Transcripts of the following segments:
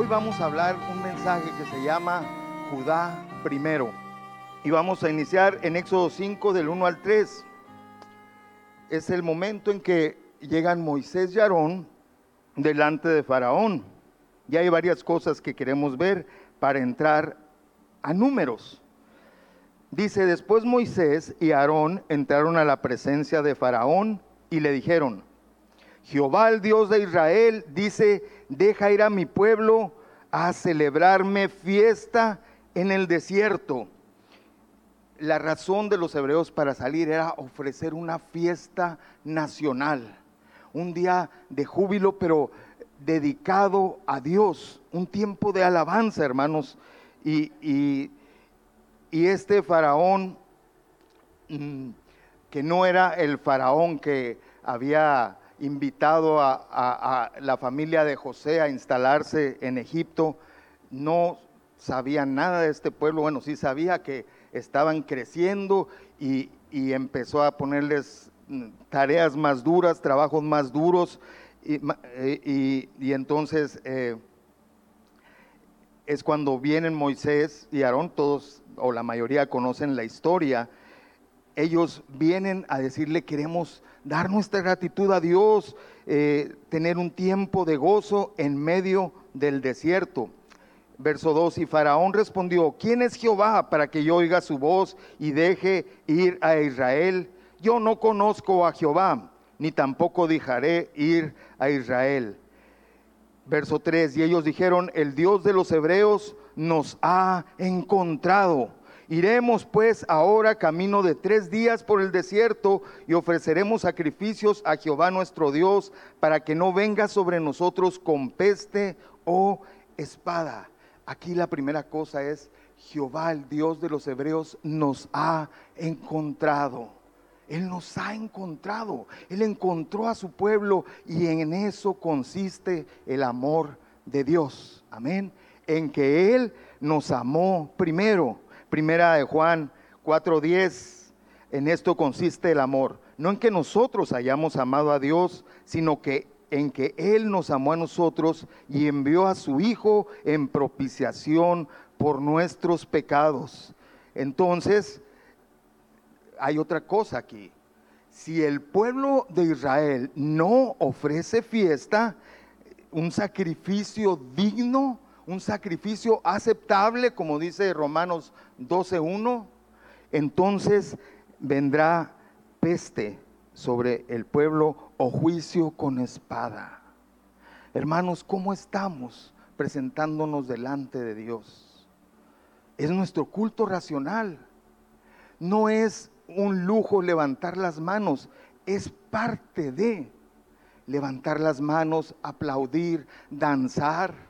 Hoy vamos a hablar un mensaje que se llama Judá primero. Y vamos a iniciar en Éxodo 5 del 1 al 3. Es el momento en que llegan Moisés y Aarón delante de Faraón. Y hay varias cosas que queremos ver para entrar a números. Dice, después Moisés y Aarón entraron a la presencia de Faraón y le dijeron, Jehová el Dios de Israel dice, deja ir a mi pueblo a celebrarme fiesta en el desierto. La razón de los hebreos para salir era ofrecer una fiesta nacional, un día de júbilo, pero dedicado a Dios, un tiempo de alabanza, hermanos. Y, y y este faraón, mm, que no era el faraón que había invitado a, la familia de José a instalarse en Egipto, no sabía nada de este pueblo. Bueno, sí sabía que estaban creciendo y, empezó a ponerles mm, tareas más duras, trabajos más duros. Y, eh, entonces eh, es cuando vienen Moisés y Aarón, todos o la mayoría conocen la historia, ellos vienen a decirle queremos dar nuestra gratitud a Dios, eh, tener un tiempo de gozo en medio del desierto. Verso 2, y Faraón respondió, ¿quién es Jehová para que yo oiga su voz y deje ir a Israel? Yo no conozco a Jehová, ni tampoco dejaré ir a Israel. Verso 3, y ellos dijeron, el Dios de los hebreos nos ha encontrado. Iremos pues ahora camino de tres días por el desierto y ofreceremos sacrificios a Jehová nuestro Dios para que no venga sobre nosotros con peste o espada. Aquí la primera cosa es, Jehová el Dios de los hebreos nos ha encontrado. Él nos ha encontrado. Él encontró a su pueblo y en eso consiste el amor de Dios. Amén en que Él nos amó primero. Primera de Juan 4:10, en esto consiste el amor. No en que nosotros hayamos amado a Dios, sino que en que Él nos amó a nosotros y envió a su Hijo en propiciación por nuestros pecados. Entonces, hay otra cosa aquí. Si el pueblo de Israel no ofrece fiesta, un sacrificio digno, un sacrificio aceptable, como dice Romanos 12.1, entonces vendrá peste sobre el pueblo o juicio con espada. Hermanos, ¿cómo estamos presentándonos delante de Dios? Es nuestro culto racional. No es un lujo levantar las manos, es parte de levantar las manos, aplaudir, danzar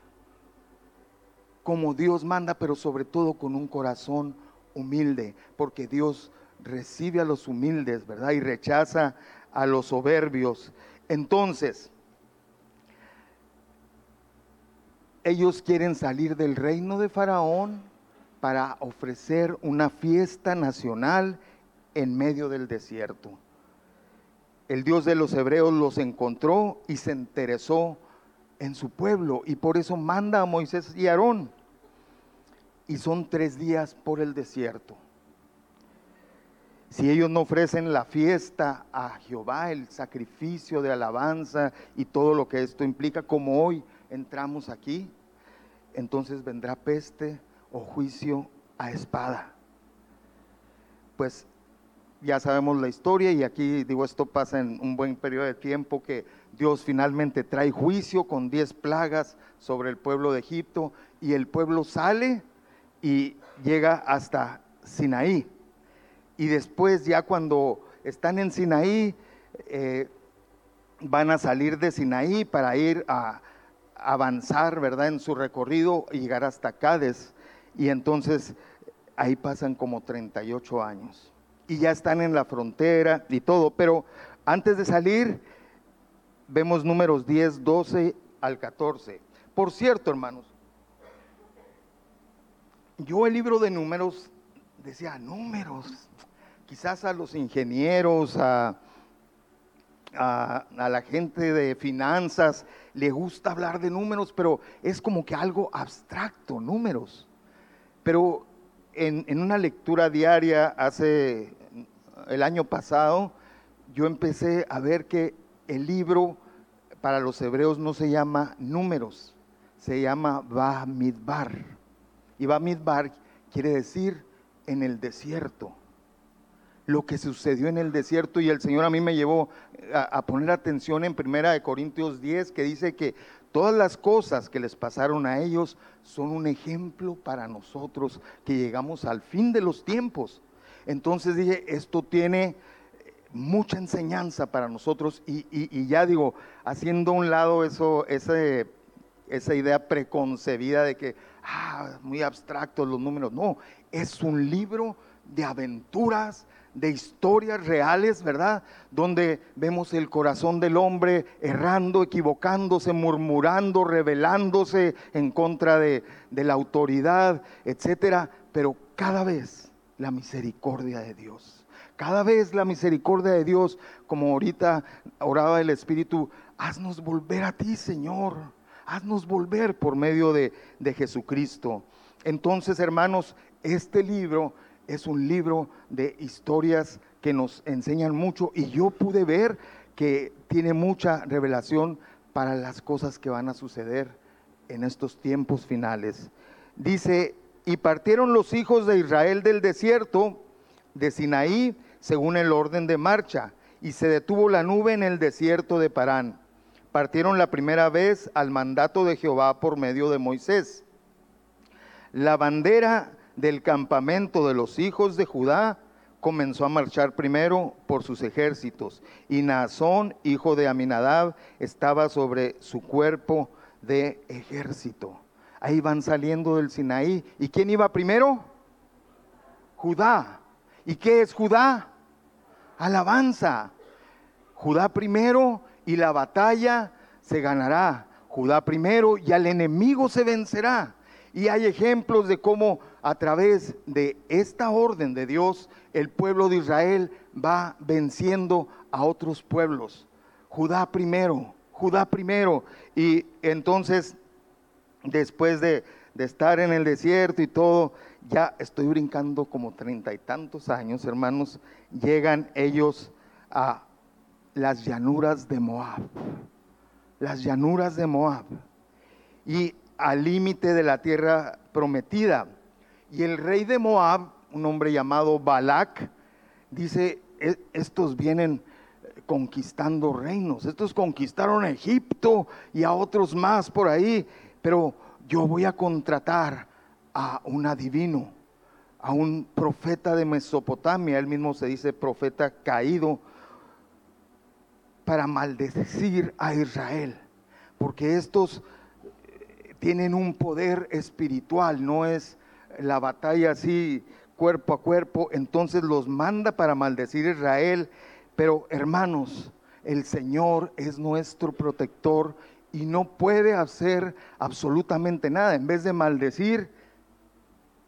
como Dios manda, pero sobre todo con un corazón humilde, porque Dios recibe a los humildes, ¿verdad? Y rechaza a los soberbios. Entonces, ellos quieren salir del reino de Faraón para ofrecer una fiesta nacional en medio del desierto. El Dios de los hebreos los encontró y se interesó en su pueblo y por eso manda a Moisés y Aarón y son tres días por el desierto. Si ellos no ofrecen la fiesta a Jehová, el sacrificio de alabanza y todo lo que esto implica, como hoy entramos aquí, entonces vendrá peste o juicio a espada. Pues ya sabemos la historia y aquí digo esto pasa en un buen periodo de tiempo que Dios finalmente trae juicio con diez plagas sobre el pueblo de Egipto y el pueblo sale y llega hasta Sinaí. Y después ya cuando están en Sinaí, eh, van a salir de Sinaí para ir a, avanzar, ¿verdad? En su recorrido y llegar hasta Cádiz. Y entonces ahí pasan como 38 años. Y ya están en la frontera y todo. Pero antes de salir, vemos números 10, 12 al 14. Por cierto, hermanos, yo el libro de números decía, números, quizás a los ingenieros, a, a, la gente de finanzas le gusta hablar de números, pero es como que algo abstracto, números. Pero en, en una lectura diaria hace el año pasado, yo empecé a ver que el libro para los hebreos no se llama números, se llama Bamidbar. Y Bamidbar quiere decir en el desierto. Lo que sucedió en el desierto y el Señor a mí me llevó a, poner atención en Primera de Corintios 10 que dice que todas las cosas que les pasaron a ellos son un ejemplo para nosotros que llegamos al fin de los tiempos. Entonces dije, esto tiene mucha enseñanza para nosotros y, ya digo, haciendo a un lado eso, ese, esa idea preconcebida de que, ah, muy abstractos los números. No, es un libro de aventuras, de historias reales, ¿verdad? Donde vemos el corazón del hombre errando, equivocándose, murmurando, rebelándose en contra de, de la autoridad, etcétera. Pero cada vez la misericordia de Dios cada vez la misericordia de Dios, como ahorita oraba el Espíritu, haznos volver a ti, Señor. Haznos volver por medio de, de Jesucristo. Entonces, hermanos, este libro es un libro de historias que nos enseñan mucho y yo pude ver que tiene mucha revelación para las cosas que van a suceder en estos tiempos finales. Dice, y partieron los hijos de Israel del desierto de Sinaí según el orden de marcha, y se detuvo la nube en el desierto de Parán. Partieron la primera vez al mandato de Jehová por medio de Moisés. La bandera del campamento de los hijos de Judá comenzó a marchar primero por sus ejércitos, y Naasón, hijo de Aminadab, estaba sobre su cuerpo de ejército. Ahí van saliendo del Sinaí. ¿Y quién iba primero? Judá. ¿Y qué es Judá? Alabanza. Judá primero y la batalla se ganará. Judá primero y al enemigo se vencerá. Y hay ejemplos de cómo a través de esta orden de Dios el pueblo de Israel va venciendo a otros pueblos. Judá primero, Judá primero. Y entonces, después de, estar en el desierto y todo, ya estoy brincando como treinta y tantos años, hermanos, llegan ellos a las llanuras de Moab, las llanuras de Moab, y al límite de la tierra prometida. Y el rey de Moab, un hombre llamado Balak, dice, e-, estos vienen conquistando reinos, estos conquistaron a Egipto y a otros más por ahí, pero yo voy a contratar a un adivino, a un profeta de Mesopotamia, él mismo se dice profeta caído, para maldecir a Israel, porque estos eh, tienen un poder espiritual, no es la batalla así cuerpo a cuerpo, entonces los manda para maldecir a Israel, pero hermanos, el Señor es nuestro protector y no puede hacer absolutamente nada. En vez de maldecir,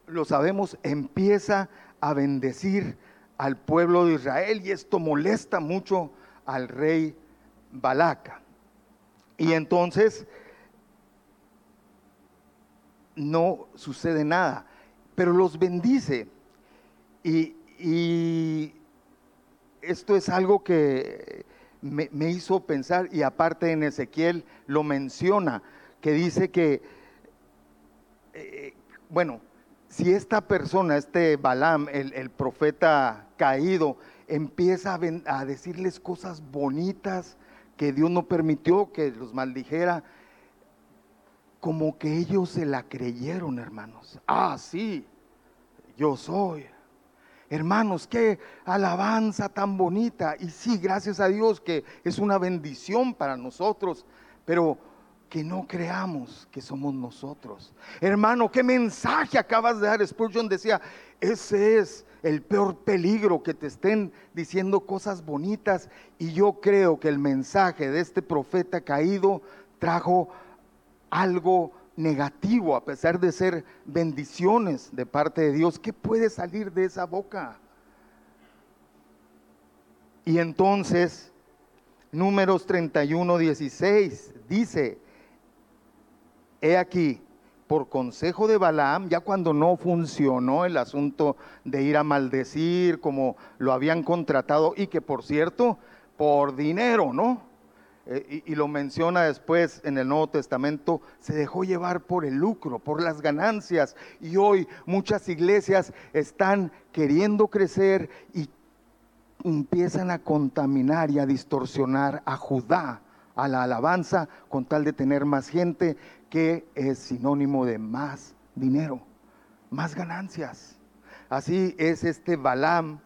lo sabemos, empieza a bendecir al pueblo de Israel y esto molesta mucho al rey Balaca. Y entonces no sucede nada, pero los bendice. Y, esto es algo que me, hizo pensar, y aparte en Ezequiel lo menciona, que dice que, eh, bueno, si esta persona, este Balaam, el, profeta caído, empieza a, decirles cosas bonitas que Dios no permitió que los maldijera, como que ellos se la creyeron, hermanos. Ah, sí, yo soy. Hermanos, qué alabanza tan bonita. Y sí, gracias a Dios que es una bendición para nosotros, pero que no creamos que somos nosotros. Hermano, ¿qué mensaje acabas de dar? Spurgeon decía, ese es el peor peligro que te estén diciendo cosas bonitas. Y yo creo que el mensaje de este profeta caído trajo algo negativo a pesar de ser bendiciones de parte de Dios. ¿Qué puede salir de esa boca? Y entonces Números 31, 16 dice, he aquí, por consejo de Balaam, ya cuando no funcionó el asunto de ir a maldecir como lo habían contratado y que por cierto, por dinero, ¿no? Eh, y, y, lo menciona después en el Nuevo Testamento, se dejó llevar por el lucro, por las ganancias. Y hoy muchas iglesias están queriendo crecer y empiezan a contaminar y a distorsionar a Judá, a la alabanza, con tal de tener más gente que es sinónimo de más dinero, más ganancias. Así es este Balaam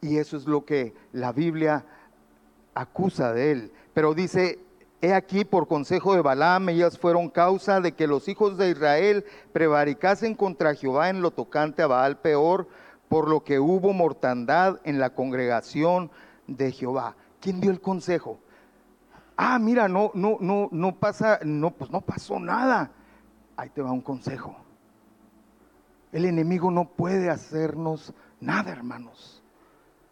y eso es lo que la Biblia acusa de él. Pero dice, he aquí por consejo de Balaam, ellas fueron causa de que los hijos de Israel prevaricasen contra Jehová en lo tocante a Baal peor, por lo que hubo mortandad en la congregación de Jehová. ¿Quién dio el consejo? Ah, mira, no, no, no, no pasa, no, pues no pasó nada. Ahí te va un consejo. El enemigo no puede hacernos nada, hermanos.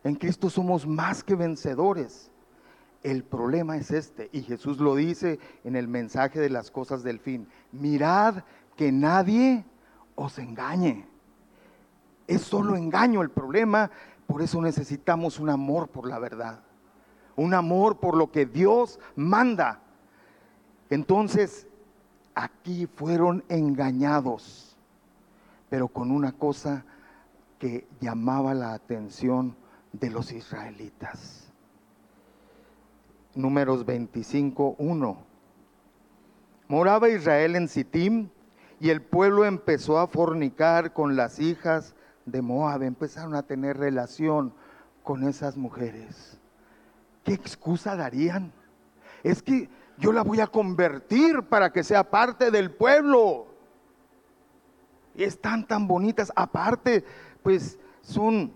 En Cristo somos más que vencedores. El problema es este, y Jesús lo dice en el mensaje de las cosas del fin. Mirad que nadie os engañe. Es solo engaño el problema, por eso necesitamos un amor por la verdad un amor por lo que Dios manda. Entonces, aquí fueron engañados, pero con una cosa que llamaba la atención de los israelitas. Números 25, 1. Moraba Israel en Sittim y el pueblo empezó a fornicar con las hijas de Moab, empezaron a tener relación con esas mujeres. ¿Qué excusa darían? Es que yo la voy a convertir para que sea parte del pueblo. Y están tan bonitas. Aparte, pues son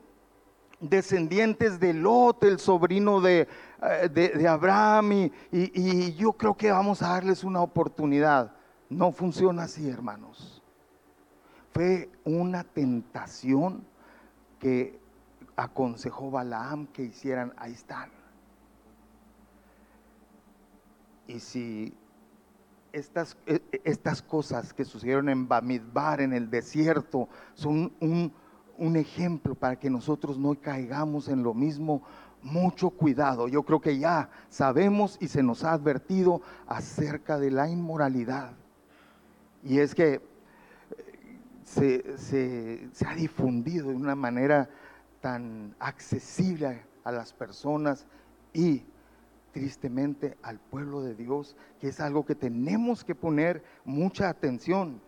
descendientes de Lot, el sobrino de, eh, Abraham, y, y yo creo que vamos a darles una oportunidad. No funciona así, hermanos. Fue una tentación que aconsejó Balaam que hicieran. Ahí están. Y si estas, e, e, estas cosas que sucedieron en Bamidbar, en el desierto, son un, un ejemplo para que nosotros no caigamos en lo mismo, mucho cuidado. Yo creo que ya sabemos y se nos ha advertido acerca de la inmoralidad. Y es que eh, se, se, se, ha difundido de una manera tan accesible a las personas y tristemente al pueblo de Dios, que es algo que tenemos que poner mucha atención.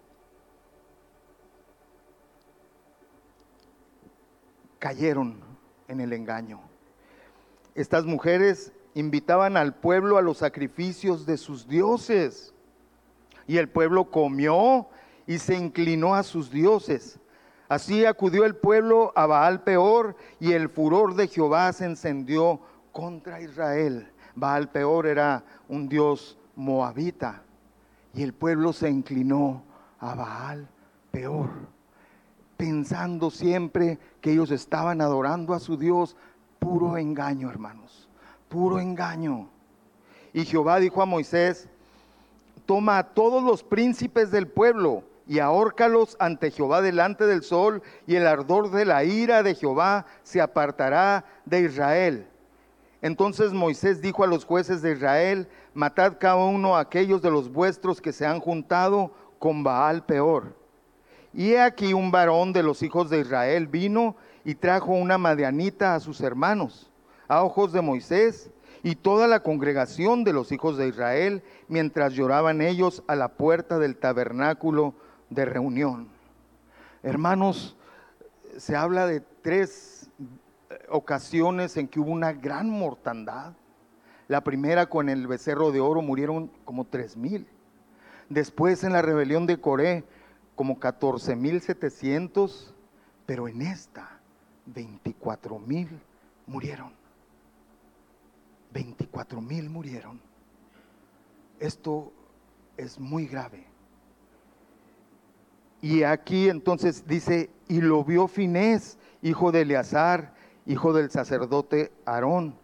Cayeron en el engaño. Estas mujeres invitaban al pueblo a los sacrificios de sus dioses. Y el pueblo comió y se inclinó a sus dioses. Así acudió el pueblo a Baal peor y el furor de Jehová se encendió contra Israel. Baal peor era un dios moabita y el pueblo se inclinó a Baal peor, pensando siempre que ellos estaban adorando a su Dios. Puro engaño, hermanos, puro engaño. Y Jehová dijo a Moisés, toma a todos los príncipes del pueblo y ahórcalos ante Jehová delante del sol, y el ardor de la ira de Jehová se apartará de Israel. Entonces Moisés dijo a los jueces de Israel, matad cada uno a aquellos de los vuestros que se han juntado con Baal peor. Y he aquí un varón de los hijos de Israel vino y trajo una madianita a sus hermanos, a ojos de Moisés y toda la congregación de los hijos de Israel, mientras lloraban ellos a la puerta del tabernáculo de reunión. Hermanos, se habla de tres ocasiones en que hubo una gran mortandad. La primera con el becerro de oro murieron como tres mil. Después en la rebelión de Coré como 14 mil 700, pero en esta 24 mil murieron. 24 mil murieron. Esto es muy grave. Y aquí entonces dice, y lo vio Finés, hijo de Eleazar, hijo del sacerdote Aarón,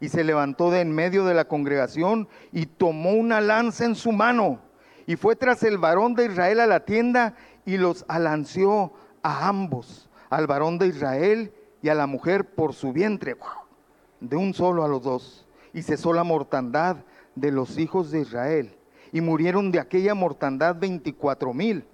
y se levantó de en medio de la congregación y tomó una lanza en su mano y fue tras el varón de Israel a la tienda y los alanceó a ambos, al varón de Israel y a la mujer por su vientre, de un solo a los dos. Y cesó la mortandad de los hijos de Israel y murieron de aquella mortandad veinticuatro mil.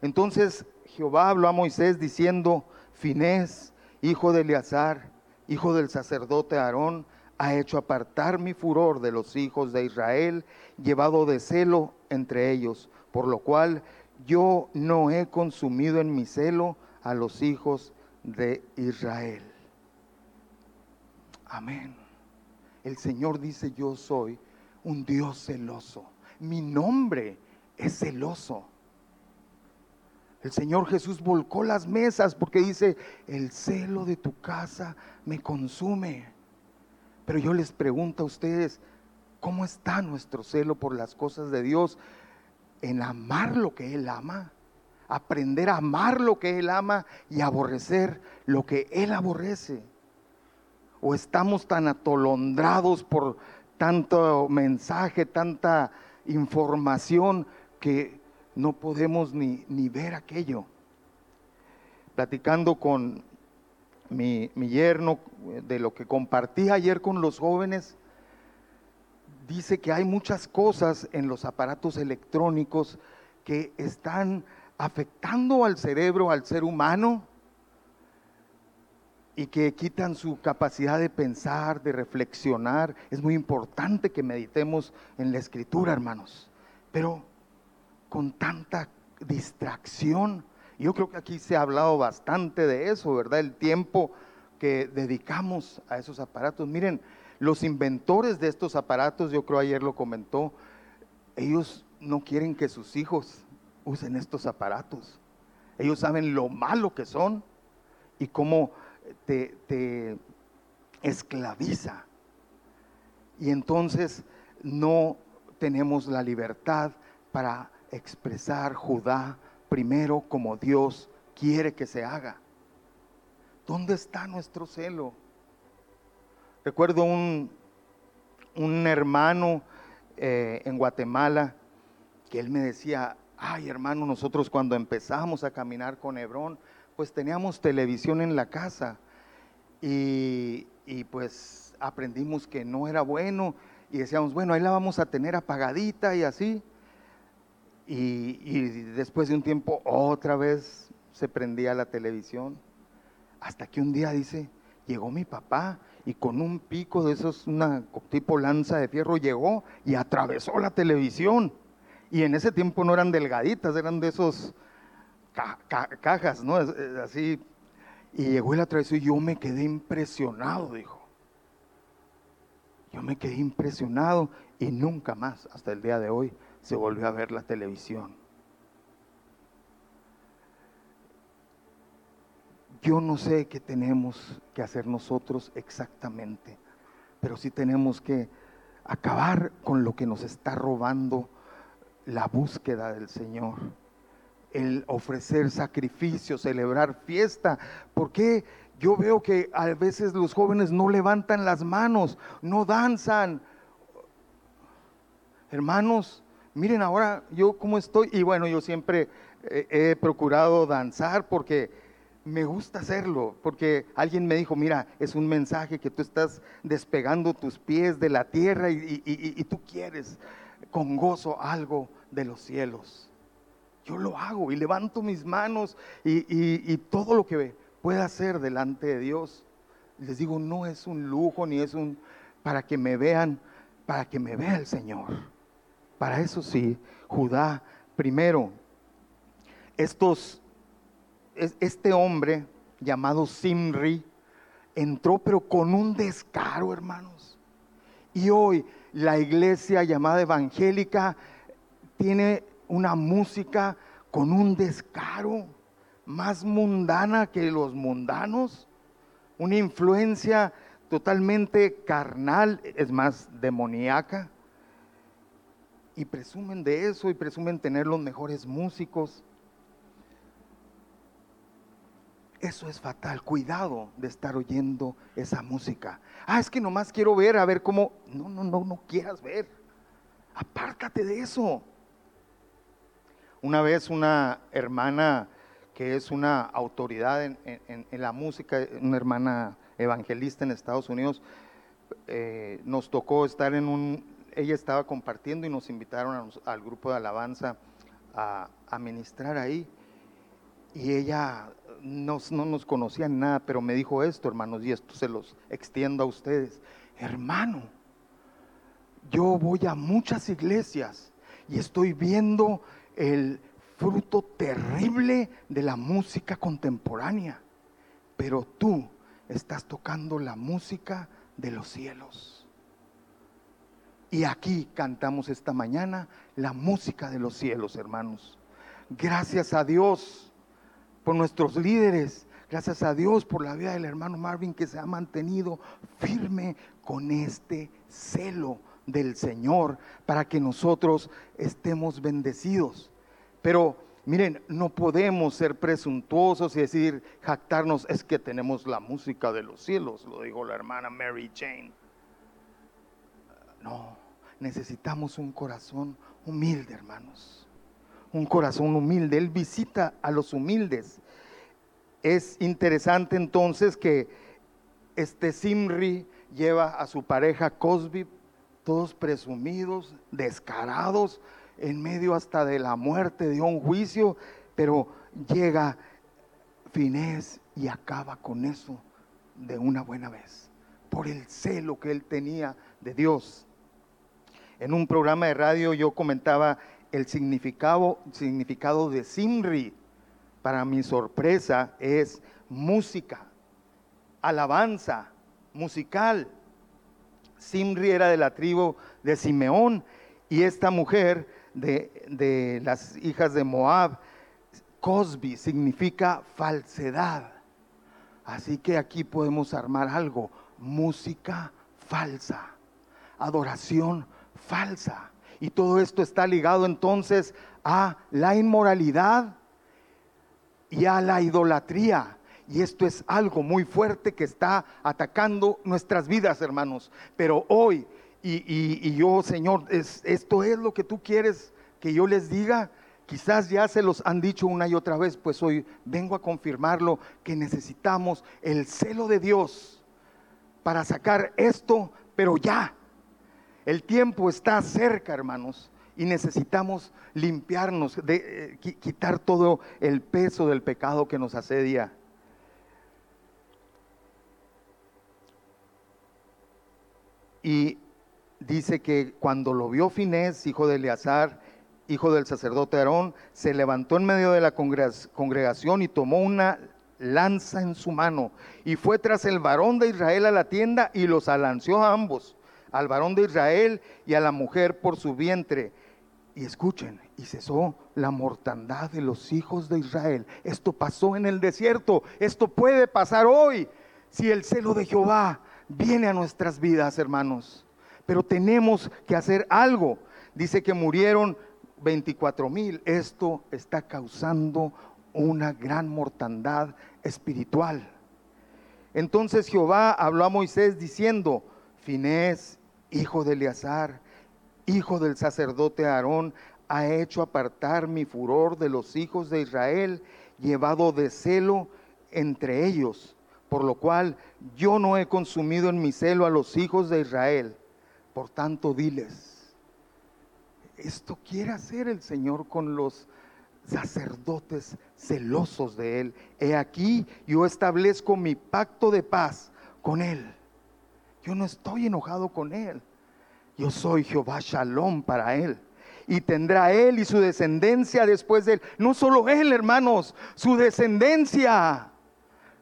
Entonces Jehová habló a Moisés diciendo, Finés, hijo de Eleazar, hijo del sacerdote Aarón, ha hecho apartar mi furor de los hijos de Israel, llevado de celo entre ellos, por lo cual yo no he consumido en mi celo a los hijos de Israel. Amén. El Señor dice, yo soy un Dios celoso. Mi nombre es celoso. El Señor Jesús volcó las mesas porque dice, el celo de tu casa me consume. Pero yo les pregunto a ustedes, ¿cómo está nuestro celo por las cosas de Dios? En amar lo que Él ama, aprender a amar lo que Él ama y aborrecer lo que Él aborrece. O estamos tan atolondrados por tanto mensaje, tanta información que no podemos ni, ni ver aquello. Platicando con mi, yerno, eh, de lo que compartí ayer con los jóvenes, dice que hay muchas cosas en los aparatos electrónicos que están afectando al cerebro, al ser humano, y que quitan su capacidad de pensar, de reflexionar. Es muy importante que meditemos en la escritura, hermanos, pero con tanta distracción yo creo que aquí se ha hablado bastante de eso, ¿verdad? El tiempo que dedicamos a esos aparatos. Miren, los inventores de estos aparatos, yo creo ayer lo comentó, ellos no quieren que sus hijos usen estos aparatos. Ellos saben lo malo que son y cómo te, te esclaviza. Y entonces no tenemos la libertad para expresar Judá primero como Dios quiere que se haga. ¿Dónde está nuestro celo? Recuerdo un, un hermano eh, en Guatemala que él me decía, ay hermano, nosotros cuando empezamos a caminar con Hebrón, pues teníamos televisión en la casa y, y pues aprendimos que no era bueno y decíamos, bueno, ahí la vamos a tener apagadita y así. Y, después de un tiempo otra vez se prendía la televisión. Hasta que un día dice, llegó mi papá y con un pico de esos, una tipo lanza de fierro, llegó y atravesó la televisión. Y en ese tiempo no eran delgaditas, eran de esos cajas, ¿no? Así. Y llegó y la atravesó y yo me quedé impresionado, dijo. Yo me quedé impresionado y nunca más, hasta el día de hoy, se volvió a ver la televisión. Yo no sé qué tenemos que hacer nosotros exactamente, pero sí tenemos que acabar con lo que nos está robando la búsqueda del Señor. El ofrecer sacrificio, celebrar fiesta. porque yo veo que a veces los jóvenes no levantan las manos, no danzan? Hermanos, miren ahora yo cómo estoy. Y bueno, yo siempre he procurado danzar porque me gusta hacerlo, porque alguien me dijo, mira, es un mensaje que tú estás despegando tus pies de la tierra y, tú quieres con gozo algo de los cielos. Yo lo hago y levanto mis manos y, todo lo que pueda hacer delante de Dios. Les digo, no es un lujo ni es un para que me vean, para que me vea el Señor. Para eso sí, Judá primero, este hombre llamado Simri entró pero con un descaro, hermanos. Y hoy la iglesia llamada evangélica tiene una música con un descaro más mundana que los mundanos, una influencia totalmente carnal, es más demoníaca y presumen de eso y presumen tener los mejores músicos. Eso es fatal. Cuidado de estar oyendo esa música. Ah, es que nomás quiero ver, a ver cómo. No, no, no, no quieras ver. Apártate de eso. Una vez una hermana que es una autoridad en, la música, una hermana evangelista en Estados Unidos, eh, nos tocó estar en un, ella estaba compartiendo y nos invitaron al grupo de alabanza a, a ministrar ahí. Y ella no, no nos conocía nada, pero me dijo esto, hermanos, y esto se los extiendo a ustedes. Hermano, yo voy a muchas iglesias y estoy viendo el fruto terrible de la música contemporánea, pero tú estás tocando la música de los cielos. Y aquí cantamos esta mañana la música de los cielos, hermanos. Gracias a Dios por nuestros líderes. Gracias a Dios por la vida del hermano Marvin que se ha mantenido firme con este celo del Señor para que nosotros estemos bendecidos. Pero miren, no podemos ser presuntuosos y decir, jactarnos, es que tenemos la música de los cielos, lo dijo la hermana Mary Jane. No, necesitamos un corazón humilde, hermanos un corazón humilde. Él visita a los humildes. Es interesante entonces que este Simri lleva a su pareja Cosby, todos presumidos, descarados, en medio hasta de la muerte, de un juicio, pero llega Finés y acaba con eso de una buena vez, por el celo que él tenía de Dios. En un programa de radio yo comentaba el significado, significado de Simri, para mi sorpresa, es música, alabanza, musical. Simri era de la tribu de Simeón y esta mujer de, de las hijas de Moab, Cosby, significa falsedad. Así que aquí podemos armar algo, música falsa, adoración falsa. Y todo esto está ligado entonces a la inmoralidad y a la idolatría. Y esto es algo muy fuerte que está atacando nuestras vidas, hermanos. Pero hoy, y, yo, Señor, esto es lo que tú quieres que yo les diga. Quizás ya se los han dicho una y otra vez, pues hoy vengo a confirmarlo, que necesitamos el celo de Dios para sacar esto, pero ya, el tiempo está cerca, hermanos, y necesitamos limpiarnos, de, eh, quitar todo el peso del pecado que nos asedia. Y dice que cuando lo vio Finés, hijo de Eleazar, hijo del sacerdote Aarón, se levantó en medio de la congregación y tomó una lanza en su mano y fue tras el varón de Israel a la tienda y los alanció a ambos al varón de Israel y a la mujer por su vientre. Y escuchen, y cesó la mortandad de los hijos de Israel. Esto pasó en el desierto, esto puede pasar hoy si el celo de Jehová viene a nuestras vidas, hermanos. Pero tenemos que hacer algo. Dice que murieron 24 mil. Esto está causando una gran mortandad espiritual. Entonces Jehová habló a Moisés diciendo, Finés hijo de Eleazar, hijo del sacerdote Aarón, ha hecho apartar mi furor de los hijos de Israel, llevado de celo entre ellos, por lo cual yo no he consumido en mi celo a los hijos de Israel. Por tanto, diles, esto quiere hacer el Señor con los sacerdotes celosos de Él. He aquí, yo establezco mi pacto de paz con Él yo no estoy enojado con él. Yo soy Jehová Shalom para él. Y tendrá él y su descendencia después de él. No solo él, hermanos, su descendencia.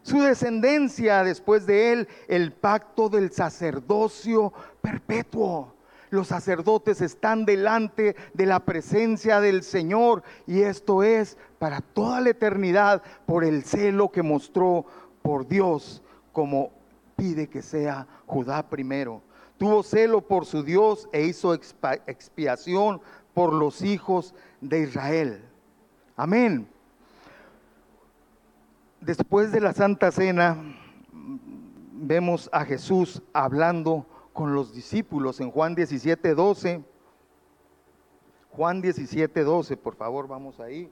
Su descendencia después de él, el pacto del sacerdocio perpetuo. Los sacerdotes están delante de la presencia del Señor y esto es para toda la eternidad por el celo que mostró por Dios como pide que sea Judá primero. Tuvo celo por su Dios e hizo expiación por los hijos de Israel. Amén. después de la Santa Cena, vemos a Jesús hablando con los discípulos en Juan 17, 12. Juan 17, 12, por favor, vamos ahí.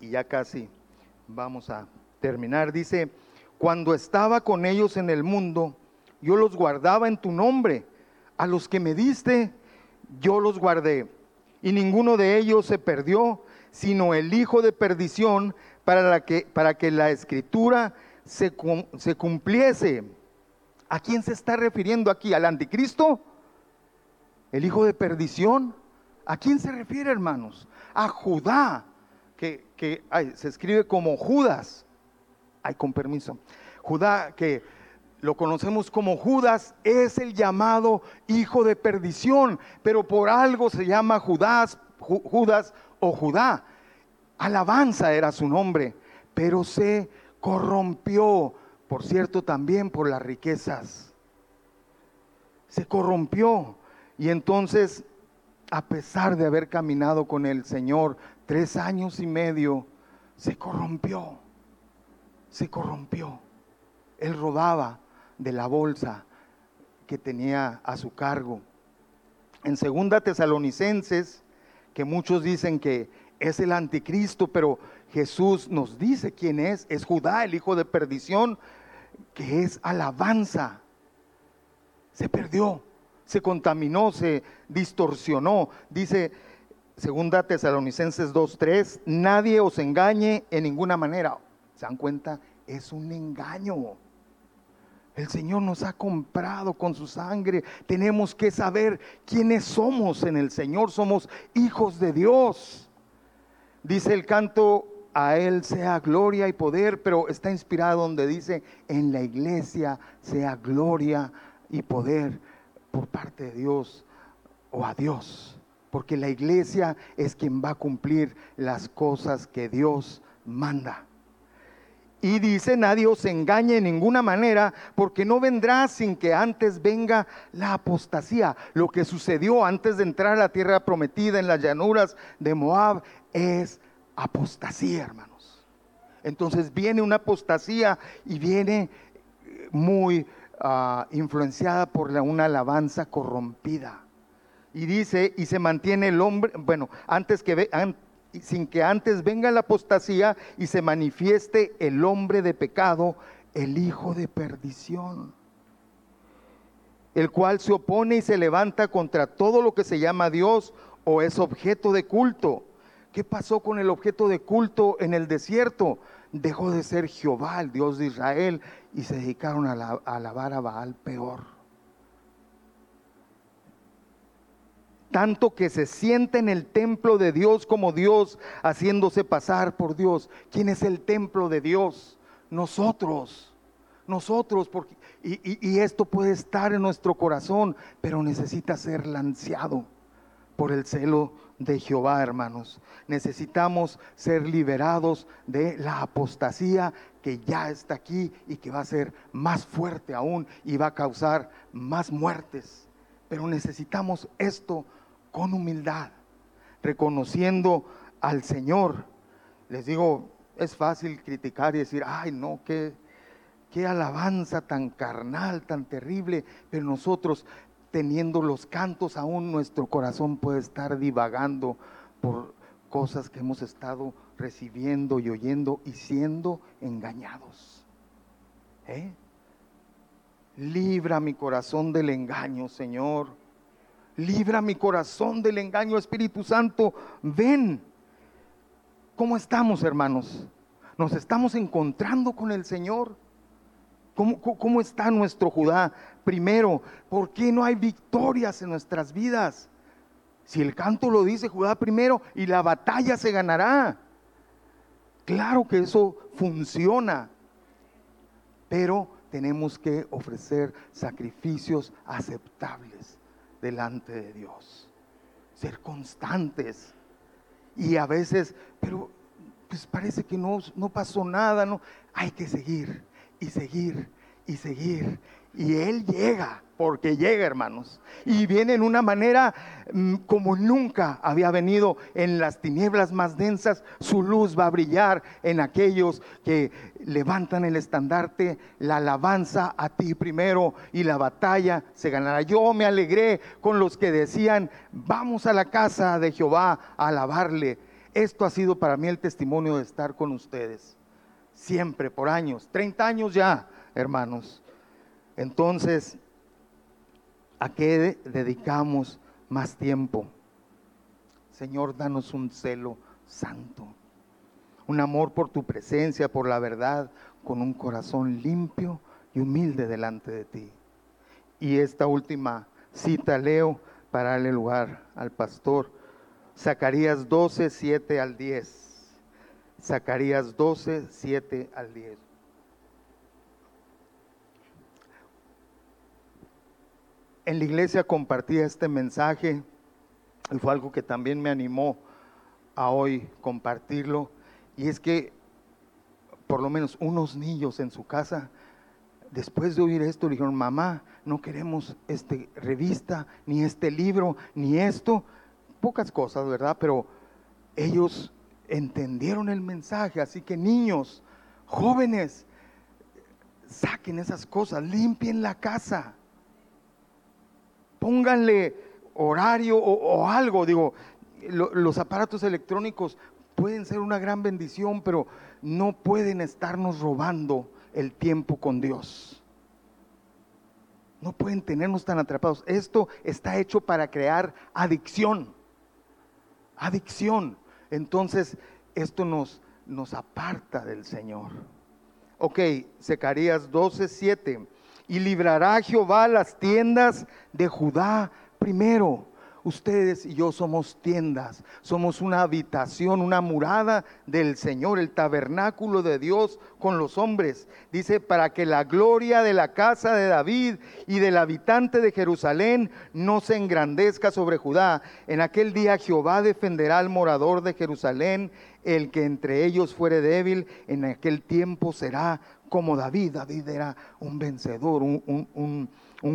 Y ya casi vamos a terminar. Dice, cuando estaba con ellos en el mundo, yo los guardaba en tu nombre. A los que me diste, yo los guardé. Y ninguno de ellos se perdió, sino el hijo de perdición, para, que, para que la escritura se, se cumpliese. ¿A quién se está refiriendo aquí? ¿Al anticristo? ¿El hijo de perdición? ¿A quién se refiere, hermanos? A Judá, que, se escribe como Judas. Ay, con permiso. Judá, que lo conocemos como Judas, es el llamado hijo de perdición, pero por algo se llama Judas, Judas o Judá. Alabanza era su nombre, pero se corrompió, por cierto, también por las riquezas. Se corrompió y entonces, a pesar de haber caminado con el Señor tres años y medio, se corrompió, se corrompió. Él rodaba de la bolsa que tenía a su cargo. En segunda Tesalonicenses, que muchos dicen que es el anticristo, pero Jesús nos dice quién es, es Judá, el hijo de perdición, que es alabanza. Se perdió, se contaminó, se distorsionó. Dice segunda Tesalonicenses 2:3, nadie os engañe en ninguna manera. ¿Se dan cuenta? Es un engaño. El Señor nos ha comprado con su sangre. Tenemos que saber quiénes somos en el Señor. Somos hijos de Dios. Dice el canto, a Él sea gloria y poder, pero está inspirado donde dice, en la iglesia sea gloria y poder por parte de Dios o a Dios. Porque la iglesia es quien va a cumplir las cosas que Dios manda. Y dice, nadie os engañe en ninguna manera, porque no vendrá sin que antes venga la apostasía. Lo que sucedió antes de entrar a la tierra prometida en las llanuras de Moab es apostasía, hermanos. Entonces viene una apostasía y viene muy ah, influenciada por una alabanza corrompida. Y dice, y se mantiene el hombre, bueno, antes que, ve, sin que antes venga la apostasía y se manifieste el hombre de pecado, el hijo de perdición, el cual se opone y se levanta contra todo lo que se llama Dios o es objeto de culto. ¿Qué pasó con el objeto de culto en el desierto? Dejó de ser Jehová, el Dios de Israel, y se dedicaron a, alabar a Baal peor. Tanto que se siente en el templo de Dios como Dios, haciéndose pasar por Dios. ¿Quién es el templo de Dios? Nosotros, nosotros, porque, y, esto puede estar en nuestro corazón, pero necesita ser lanceado por el celo de Jehová, hermanos. Necesitamos ser liberados de la apostasía que ya está aquí y que va a ser más fuerte aún y va a causar más muertes. Pero necesitamos esto con humildad, reconociendo al Señor. Les digo, es fácil criticar y decir, ay no, qué, qué alabanza tan carnal, tan terrible, pero nosotros teniendo los cantos aún, nuestro corazón puede estar divagando por cosas que hemos estado recibiendo y oyendo y siendo engañados. ¿Eh? Libra mi corazón del engaño, Señor. Libra mi corazón del engaño, Espíritu Santo. Ven. ¿Cómo estamos, hermanos? ¿Nos estamos encontrando con el Señor? ¿Cómo, ¿Cómo, está nuestro Judá? Primero, ¿por qué no hay victorias en nuestras vidas? Si el canto lo dice Judá primero y la batalla se ganará. Claro que eso funciona, pero tenemos que ofrecer sacrificios aceptables delante de Dios. Ser constantes. Y a veces, pero pues parece que no, no pasó nada, ¿no? Hay que seguir y seguir y seguir Y Él llega, porque llega, hermanos. Y viene en una manera mm, como nunca había venido en las tinieblas más densas. Su luz va a brillar en aquellos que levantan el estandarte, la alabanza a ti primero y la batalla se ganará. Yo me alegré con los que decían, vamos a la casa de Jehová a alabarle. Esto ha sido para mí el testimonio de estar con ustedes. Siempre, por años, 30 años ya, hermanos. Entonces, ¿a qué dedicamos más tiempo? Señor, danos un celo santo, un amor por tu presencia, por la verdad, con un corazón limpio y humilde delante de ti. Y esta última cita leo para darle lugar al pastor. Zacarías 12, 7 al 10. Zacarías 12, 7 al 10. En la iglesia compartía este mensaje y fue algo que también me animó a hoy compartirlo. Y es que por lo menos unos niños en su casa, después de oír esto, dijeron, mamá, no queremos este revista, ni este libro, ni esto. Pocas cosas, ¿verdad? Pero ellos entendieron el mensaje. Así que niños, jóvenes, saquen esas cosas, limpien la casa pónganle horario o, algo. Digo, los aparatos electrónicos pueden ser una gran bendición, pero no pueden estarnos robando el tiempo con Dios. No pueden tenernos tan atrapados. Esto está hecho para crear adicción. Adicción. Entonces, esto nos, nos aparta del Señor. Ok, Zacarías 12, 7 y librará Jehová las tiendas de Judá primero. Ustedes y yo somos tiendas, somos una habitación, una murada del Señor, el tabernáculo de Dios con los hombres. Dice, para que la gloria de la casa de David y del habitante de Jerusalén no se engrandezca sobre Judá. En aquel día Jehová defenderá al morador de Jerusalén, el que entre ellos fuere débil, en aquel tiempo será como David. David era un vencedor, un,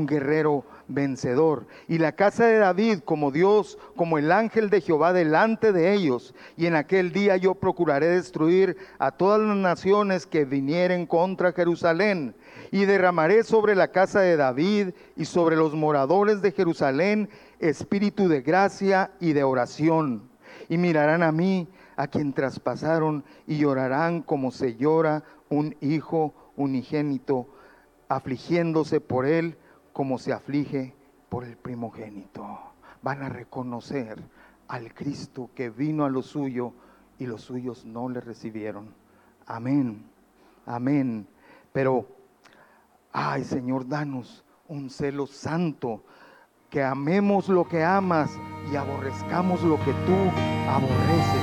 guerrero vencedor. Y la casa de David como Dios, como el ángel de Jehová delante de ellos. Y en aquel día yo procuraré destruir a todas las naciones que vinieren contra Jerusalén. Y derramaré sobre la casa de David y sobre los moradores de Jerusalén espíritu de gracia y de oración. Y mirarán a mí, a quien traspasaron, y llorarán como se llora un hijo unigénito, afligiéndose por él como se aflige por el primogénito. Van a reconocer al Cristo que vino a lo suyo y los suyos no le recibieron. Amén, amén. Pero, ay Señor, danos un celo santo, que amemos lo que amas y aborrezcamos lo que tú aborreces